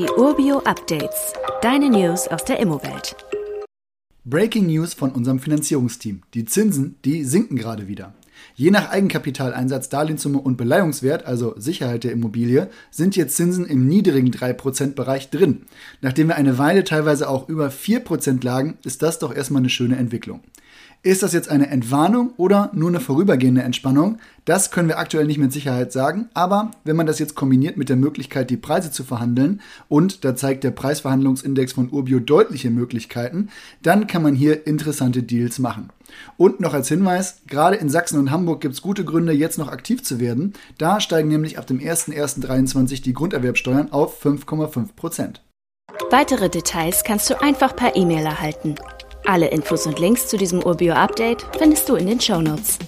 Die Urbio Updates. Deine News aus der Immowelt. Breaking News von unserem Finanzierungsteam. Die Zinsen, die sinken gerade wieder. Je nach Eigenkapitaleinsatz, Darlehenssumme und Beleihungswert, also Sicherheit der Immobilie, sind jetzt Zinsen im niedrigen 3%-Bereich drin. Nachdem wir eine Weile teilweise auch über 4% lagen, ist das doch erstmal eine schöne Entwicklung. Ist das jetzt eine Entwarnung oder nur eine vorübergehende Entspannung? Das können wir aktuell nicht mit Sicherheit sagen, aber wenn man das jetzt kombiniert mit der Möglichkeit, die Preise zu verhandeln, und da zeigt der Preisverhandlungsindex von Urbio deutliche Möglichkeiten, dann kann man hier interessante Deals machen. Und noch als Hinweis, gerade in Sachsen und Hamburg gibt es gute Gründe, jetzt noch aktiv zu werden. Da steigen nämlich ab dem 01.01.23 die Grunderwerbsteuern auf 5,5 Prozent. Weitere Details kannst du einfach per E-Mail erhalten. Alle Infos und Links zu diesem Urbio-Update findest du in den Show Notes.